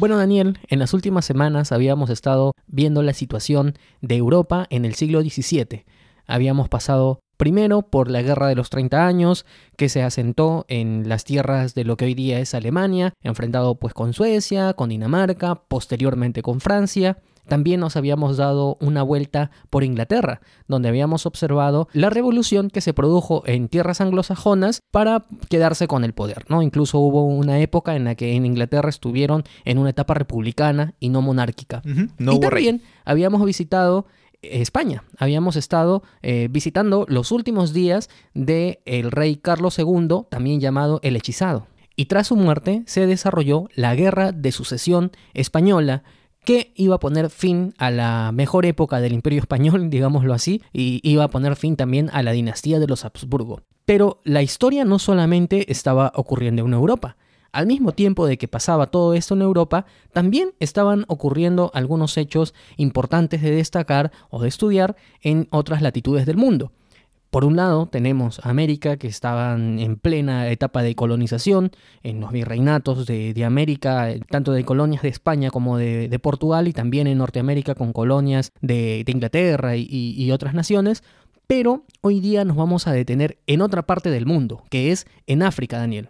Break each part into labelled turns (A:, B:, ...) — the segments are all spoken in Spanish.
A: Bueno, Daniel, en las últimas semanas habíamos estado viendo la situación de Europa en el siglo XVII. Habíamos pasado primero por la Guerra de los 30 años, que se asentó en las tierras de lo que hoy día es Alemania, enfrentado pues con Suecia, con Dinamarca, posteriormente con Francia. También nos habíamos dado una vuelta por Inglaterra, donde habíamos observado la revolución que se produjo en tierras anglosajonas para quedarse con el poder, ¿no? Incluso hubo una época en la que en Inglaterra estuvieron en una etapa republicana y no monárquica.
B: No
A: y
B: rey.
A: también habíamos visitado España. Habíamos estado eh, visitando los últimos días del el rey Carlos II, también llamado el hechizado. Y tras su muerte se desarrolló la Guerra de Sucesión Española, que iba a poner fin a la mejor época del Imperio Español, digámoslo así, y iba a poner fin también a la dinastía de los Habsburgo. Pero la historia no solamente estaba ocurriendo en Europa. Al mismo tiempo de que pasaba todo esto en Europa, también estaban ocurriendo algunos hechos importantes de destacar o de estudiar en otras latitudes del mundo. Por un lado tenemos América que estaban en plena etapa de colonización, en los virreinatos de, América, tanto de colonias de España como de, Portugal y también en Norteamérica con colonias de, Inglaterra y- y otras naciones. Pero hoy día nos vamos a detener en otra parte del mundo, que es en África, Daniel.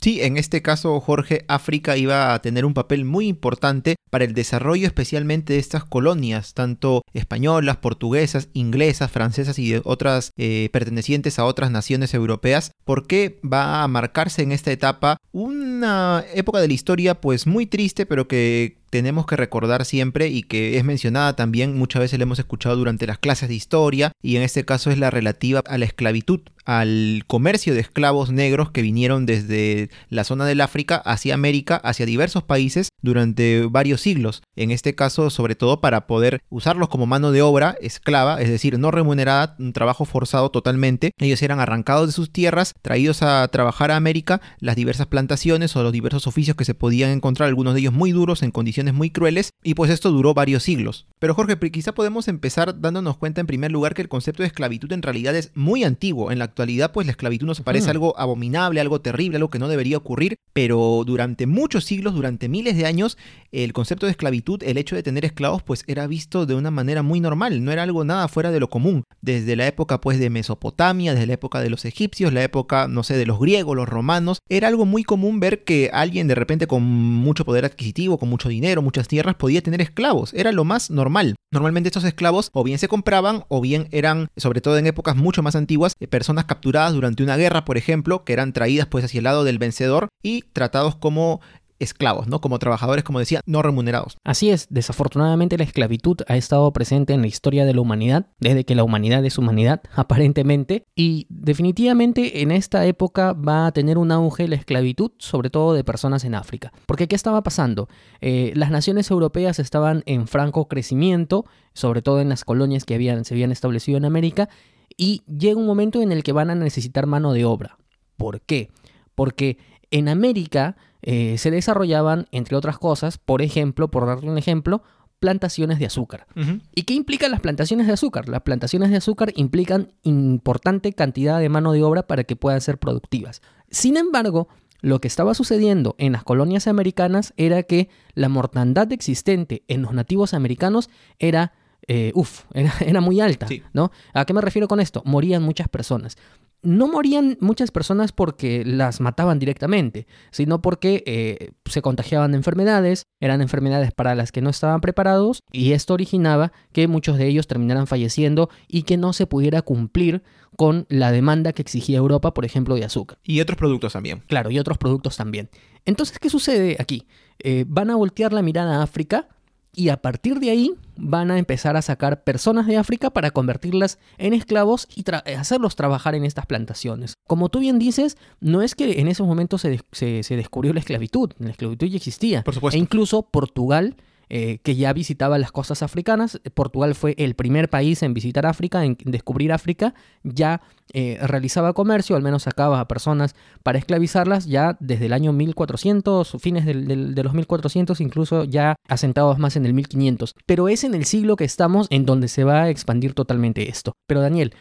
B: Sí, en este caso, Jorge, África iba a tener un papel muy importante para el desarrollo especialmente de estas colonias, tanto españolas, portuguesas, inglesas, francesas y de otras eh, pertenecientes a otras naciones europeas, porque va a marcarse en esta etapa una época de la historia pues muy triste, pero que tenemos que recordar siempre y que es mencionada también, muchas veces la hemos escuchado durante las clases de historia, y en este caso es la relativa a la esclavitud, al comercio de esclavos negros que vinieron desde la zona del África hacia América, hacia diversos países durante varios siglos. En este caso, sobre todo para poder usarlos como mano de obra esclava, es decir, no remunerada, un trabajo forzado totalmente. Ellos eran arrancados de sus tierras, traídos a trabajar a América, las diversas plantaciones o los diversos oficios que se podían encontrar, algunos de ellos muy duros, en condiciones muy crueles, y pues esto duró varios siglos. Pero Jorge, quizá podemos empezar dándonos cuenta en primer lugar que el concepto de esclavitud en realidad es muy antiguo. En la actualidad, pues la esclavitud nos parece algo abominable, algo terrible, algo que no debería ocurrir, pero durante muchos siglos, durante miles de años, el concepto de esclavitud, el hecho de tener esclavos, pues era visto de una manera muy normal, no era algo nada fuera de lo común. Desde la época, pues, de Mesopotamia, desde la época de los egipcios, la época, no sé, de los griegos, los romanos, era algo muy común ver que alguien de repente con mucho poder adquisitivo, con mucho dinero, muchas tierras, podía tener esclavos. Era lo más normal. Normalmente estos esclavos o bien se compraban o bien eran, sobre todo en épocas mucho más antiguas, eh, personas capturadas durante una guerra, por ejemplo, que eran traídas pues hacia el lado del vencedor y tratados como esclavos, ¿no? Como trabajadores, como decía, no remunerados.
A: Así es, desafortunadamente la esclavitud ha estado presente en la historia de la humanidad, desde que la humanidad es humanidad, aparentemente, y definitivamente en esta época va a tener un auge la esclavitud, sobre todo de personas en África. Porque ¿qué estaba pasando? Eh, las naciones europeas estaban en franco crecimiento, sobre todo en las colonias que habían, se habían establecido en América, y llega un momento en el que van a necesitar mano de obra. ¿Por qué? Porque en América eh, se desarrollaban, entre otras cosas, por ejemplo, por darte un ejemplo, plantaciones de azúcar. ¿Y qué implican las plantaciones de azúcar? Las plantaciones de azúcar implican importante cantidad de mano de obra para que puedan ser productivas. Sin embargo, lo que estaba sucediendo en las colonias americanas era que la mortandad existente en los nativos americanos era, eh, uf, era, era muy alta,
B: Sí.
A: ¿no? ¿A qué me refiero con esto? Morían muchas personas. No morían muchas personas porque las mataban directamente, sino porque eh, se contagiaban de enfermedades, eran enfermedades para las que no estaban preparados y esto originaba que muchos de ellos terminaran falleciendo y que no se pudiera cumplir con la demanda que exigía Europa, por ejemplo, de azúcar.
B: Y otros productos también.
A: Claro, y otros productos también. Entonces, ¿qué sucede aquí? Eh, van a voltear la mirada a África y a partir de ahí van a empezar a sacar personas de África para convertirlas en esclavos y tra- hacerlos trabajar en estas plantaciones. Como tú bien dices, no es que en esos momentos se- se descubrió la esclavitud, la esclavitud ya existía.
B: Por supuesto.
A: E incluso Portugal, eh, que ya visitaba las costas africanas, Portugal fue el primer país en visitar África, en descubrir África, ya eh, realizaba comercio, al menos sacaba a personas para esclavizarlas ya desde el año 1400, fines del- de los 1400, incluso ya asentados más en el 1500. Pero es en el siglo que estamos en donde se va a expandir totalmente esto. Pero Daniel,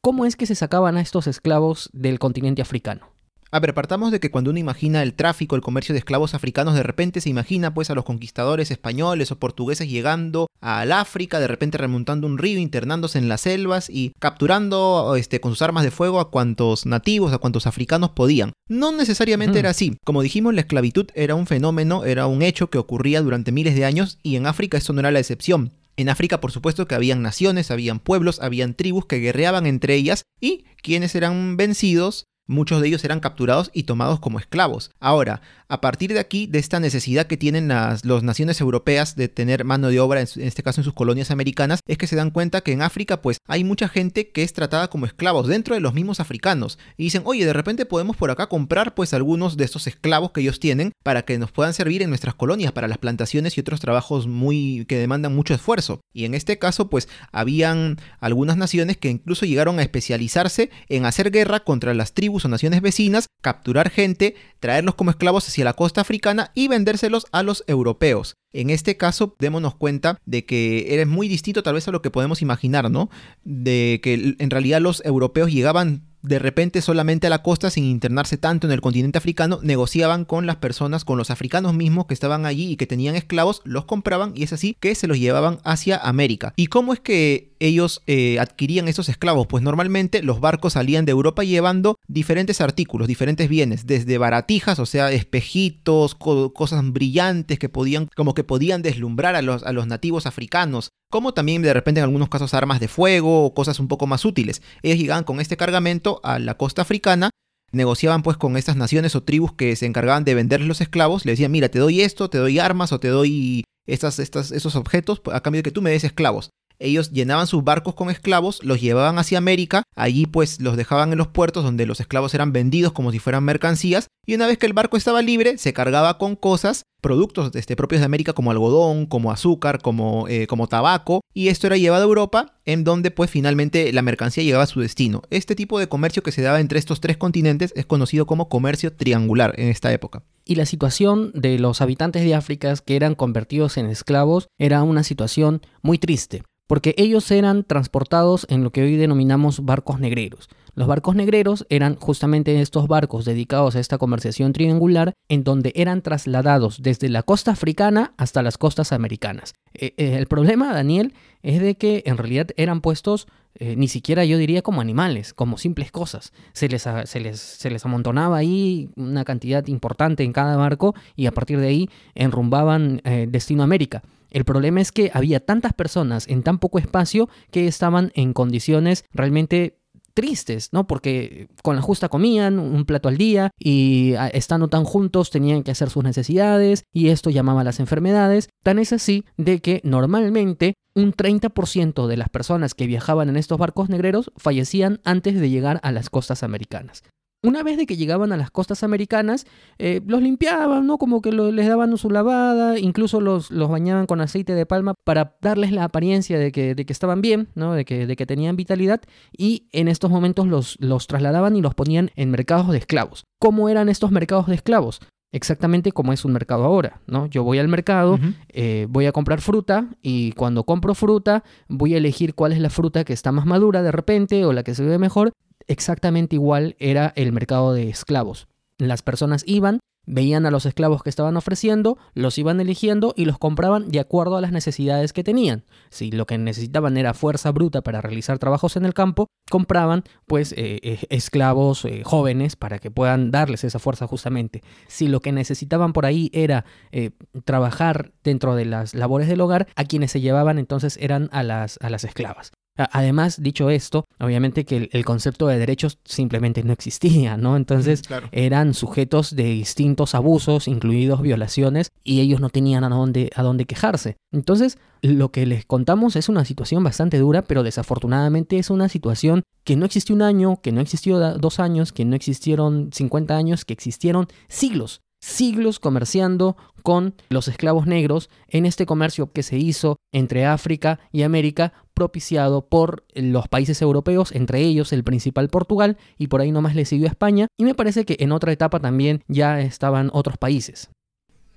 A: ¿cómo es que se sacaban a estos esclavos del continente africano?
B: A ver, partamos de que cuando uno imagina el tráfico, el comercio de esclavos africanos, de repente se imagina pues a los conquistadores españoles o portugueses llegando al África, de repente remontando un río, internándose en las selvas y capturando este, con sus armas de fuego a cuantos nativos, a cuantos africanos podían. No necesariamente era así. Como dijimos, la esclavitud era un fenómeno, era un hecho que ocurría durante miles de años y en África eso no era la excepción. En África, por supuesto, que habían naciones, habían pueblos, habían tribus que guerreaban entre ellas y quienes eran vencidos Muchos de ellos eran capturados y tomados como esclavos. Ahora, a partir de aquí, de esta necesidad que tienen las, naciones europeas de tener mano de obra, en, este caso en sus colonias americanas, es que se dan cuenta que en África pues hay mucha gente que es tratada como esclavos dentro de los mismos africanos. Y dicen, oye, de repente podemos por acá comprar pues algunos de estos esclavos que ellos tienen para que nos puedan servir en nuestras colonias para las plantaciones y otros trabajos muy que demandan mucho esfuerzo. Y en este caso pues habían algunas naciones que incluso llegaron a especializarse en hacer guerra contra las tribus o naciones vecinas, capturar gente, traerlos como esclavos hacia la costa africana y vendérselos a los europeos. En este caso, démonos cuenta de que eres muy distinto tal vez a lo que podemos imaginar, ¿no? De que en realidad los europeos llegaban de repente solamente a la costa sin internarse tanto en el continente africano, negociaban con las personas, con los africanos mismos que estaban allí y que tenían esclavos, los compraban y es así que se los llevaban hacia América. ¿Y cómo es que ellos eh, adquirían esos esclavos? Pues normalmente los barcos salían de Europa llevando diferentes artículos, diferentes bienes, desde baratijas, o sea, espejitos, cosas brillantes que podían, como que podían deslumbrar a los, a los nativos africanos, como también de repente en algunos casos armas de fuego o cosas un poco más útiles. Ellos llegaban con este cargamento a la costa africana, negociaban pues con estas naciones o tribus que se encargaban de venderles los esclavos, le decían, mira, te doy esto, te doy armas o te doy estas, estas, estos objetos a cambio de que tú me des esclavos. Ellos llenaban sus barcos con esclavos, los llevaban hacia América, allí pues los dejaban en los puertos donde los esclavos eran vendidos como si fueran mercancías, y una vez que el barco estaba libre, se cargaba con cosas, productos este, propios de América como algodón, como azúcar, como, eh, como tabaco, y esto era llevado a Europa, en donde pues finalmente la mercancía llegaba a su destino. Este tipo de comercio que se daba entre estos tres continentes es conocido como comercio triangular en esta época.
A: Y la situación de los habitantes de África que eran convertidos en esclavos era una situación muy triste porque ellos eran transportados en lo que hoy denominamos barcos negreros. Los barcos negreros eran justamente estos barcos dedicados a esta conversación triangular en donde eran trasladados desde la costa africana hasta las costas americanas. Eh, eh, el problema, Daniel, es de que en realidad eran puestos eh, ni siquiera yo diría como animales, como simples cosas. Se les, se les, se les amontonaba ahí una cantidad importante en cada barco y a partir de ahí enrumbaban destino América. El problema es que había tantas personas en tan poco espacio que estaban en condiciones realmente tristes, ¿no? Porque con la justa comían un plato al día y ah, estando tan juntos tenían que hacer sus necesidades y esto llamaba a las enfermedades. Tan es así de que normalmente un 30% de las personas que viajaban en estos barcos negreros fallecían antes de llegar a las costas americanas. Una vez de que llegaban a las costas americanas, eh, los limpiaban, ¿no? Como que les daban su lavada, incluso los, los, bañaban con aceite de palma para darles la apariencia de que, de que estaban bien, ¿no? De que, de que, tenían vitalidad, y en estos momentos los, los trasladaban y los ponían en mercados de esclavos. ¿Cómo eran estos mercados de esclavos? exactamente como es un mercado ahora, ¿no? Yo voy al mercado, eh, voy a comprar fruta y cuando compro fruta voy a elegir cuál es la fruta que está más madura de repente o la que se ve mejor exactamente igual era el mercado de esclavos. Las personas iban, veían a los esclavos que estaban ofreciendo, los iban eligiendo y los compraban de acuerdo a las necesidades que tenían. Si lo que necesitaban era fuerza bruta para realizar trabajos en el campo, compraban pues eh, eh, esclavos eh, jóvenes para que puedan darles esa fuerza justamente. Si lo que necesitaban por ahí era trabajar dentro de las labores del hogar, a quienes se llevaban entonces eran a las, a las esclavas. Además, dicho esto, obviamente que el, concepto de derechos simplemente no existía, ¿no? Entonces eran sujetos de distintos abusos, incluidos violaciones, y ellos no tenían a dónde, a dónde quejarse. Entonces, lo que les contamos es una situación bastante dura, pero desafortunadamente es una situación que no existió un año, que no existió dos años, que no existieron 50 años, que existieron siglos siglos comerciando con los esclavos negros en este comercio que se hizo entre África y América, propiciado por los países europeos, entre ellos el principal Portugal, y por ahí nomás le siguió España, y me parece que en otra etapa también ya estaban otros países.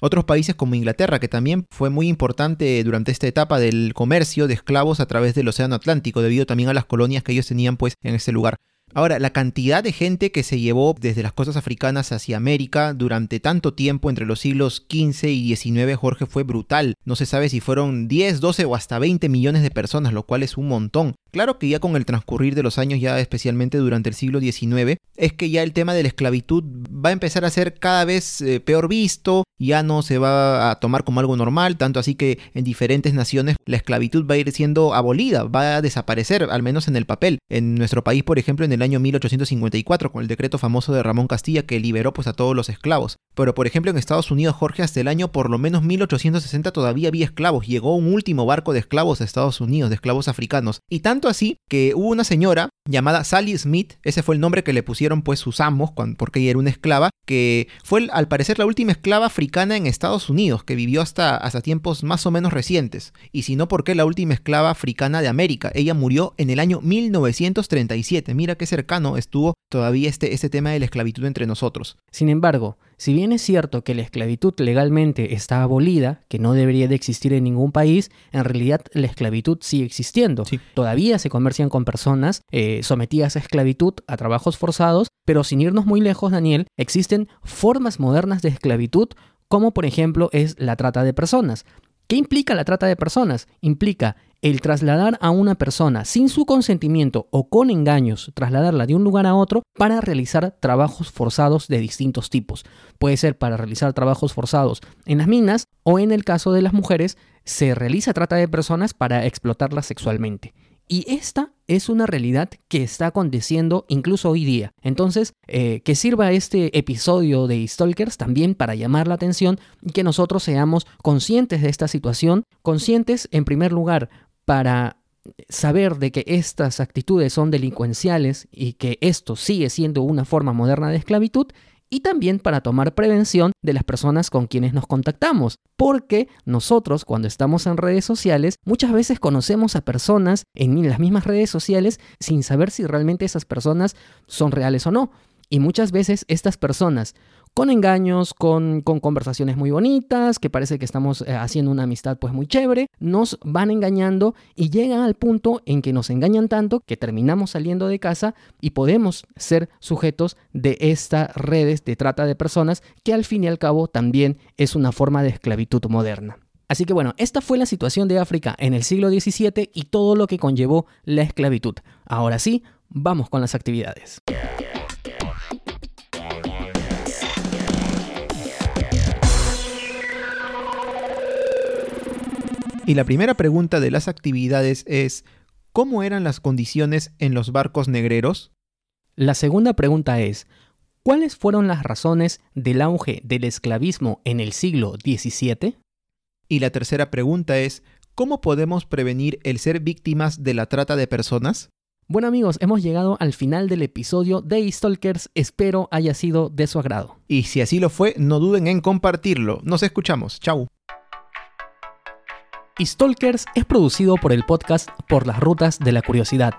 B: Otros países como Inglaterra, que también fue muy importante durante esta etapa del comercio de esclavos a través del Océano Atlántico, debido también a las colonias que ellos tenían pues en este lugar. Ahora, la cantidad de gente que se llevó desde las costas africanas hacia América durante tanto tiempo entre los siglos XV y XIX, Jorge, fue brutal. No se sabe si fueron 10, 12 o hasta 20 millones de personas, lo cual es un montón. Claro que ya con el transcurrir de los años, ya especialmente durante el siglo XIX, es que ya el tema de la esclavitud va a empezar a ser cada vez eh, peor visto, ya no se va a tomar como algo normal, tanto así que en diferentes naciones la esclavitud va a ir siendo abolida, va a desaparecer, al menos en el papel. En nuestro país, por ejemplo, en el año 1854, con el decreto famoso de Ramón Castilla que liberó pues a todos los esclavos. Pero por ejemplo en Estados Unidos, Jorge, hasta el año por lo menos 1860 todavía había esclavos. Llegó un último barco de esclavos a Estados Unidos, de esclavos africanos. Y tanto así que hubo una señora llamada Sally Smith, ese fue el nombre que le pusieron pues sus amos, porque ella era una esclava, que fue al parecer la última esclava africana en Estados Unidos, que vivió hasta, hasta tiempos más o menos recientes. Y si no, ¿por qué la última esclava africana de América? Ella murió en el año 1937. Mira qué cercano estuvo todavía este, este tema de la esclavitud entre nosotros.
A: Sin embargo, si bien es cierto que la esclavitud legalmente está abolida, que no debería de existir en ningún país, en realidad la esclavitud sigue existiendo. Todavía se comercian con personas eh, sometidas a esclavitud, a trabajos forzados, pero sin irnos muy lejos, Daniel, existen formas modernas de esclavitud como por ejemplo es la trata de personas. ¿Qué implica la trata de personas? Implica el trasladar a una persona sin su consentimiento o con engaños, trasladarla de un lugar a otro para realizar trabajos forzados de distintos tipos. Puede ser para realizar trabajos forzados en las minas o en el caso de las mujeres se realiza trata de personas para explotarlas sexualmente. Y esta es una realidad que está aconteciendo incluso hoy día. Entonces, eh, que sirva este episodio de Stalkers también para llamar la atención y que nosotros seamos conscientes de esta situación, conscientes en primer lugar para saber de que estas actitudes son delincuenciales y que esto sigue siendo una forma moderna de esclavitud y también para tomar prevención de las personas con quienes nos contactamos, porque nosotros cuando estamos en redes sociales muchas veces conocemos a personas en las mismas redes sociales sin saber si realmente esas personas son reales o no. Y muchas veces estas personas con engaños, con, conversaciones muy bonitas, que parece que estamos eh, haciendo una amistad pues muy chévere, nos van engañando y llegan al punto en que nos engañan tanto que terminamos saliendo de casa y podemos ser sujetos de estas redes de trata de personas que al fin y al cabo también es una forma de esclavitud moderna. Así que bueno, esta fue la situación de África en el siglo XVII y todo lo que conllevó la esclavitud. Ahora sí, vamos con las actividades.
B: Y la primera pregunta de las actividades es, ¿cómo eran las condiciones en los barcos negreros?
A: La segunda pregunta es, ¿cuáles fueron las razones del auge del esclavismo en el siglo XVII?
B: Y la tercera pregunta es, ¿cómo podemos prevenir el ser víctimas de la trata de personas?
A: Bueno amigos, hemos llegado al final del episodio de Stalkers, espero haya sido de su agrado.
B: Y si así lo fue, no duden en compartirlo. Nos escuchamos, chau.
A: Stalkers es producido por el podcast Por las Rutas de la Curiosidad,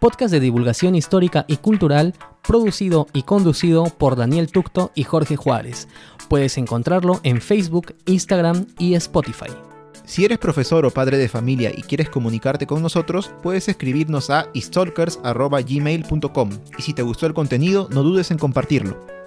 A: podcast de divulgación histórica y cultural producido y conducido por Daniel Tucto y Jorge Juárez. Puedes encontrarlo en Facebook, Instagram y Spotify.
B: Si eres profesor o padre de familia y quieres comunicarte con nosotros, puedes escribirnos a stalkers.gmail.com y si te gustó el contenido, no dudes en compartirlo.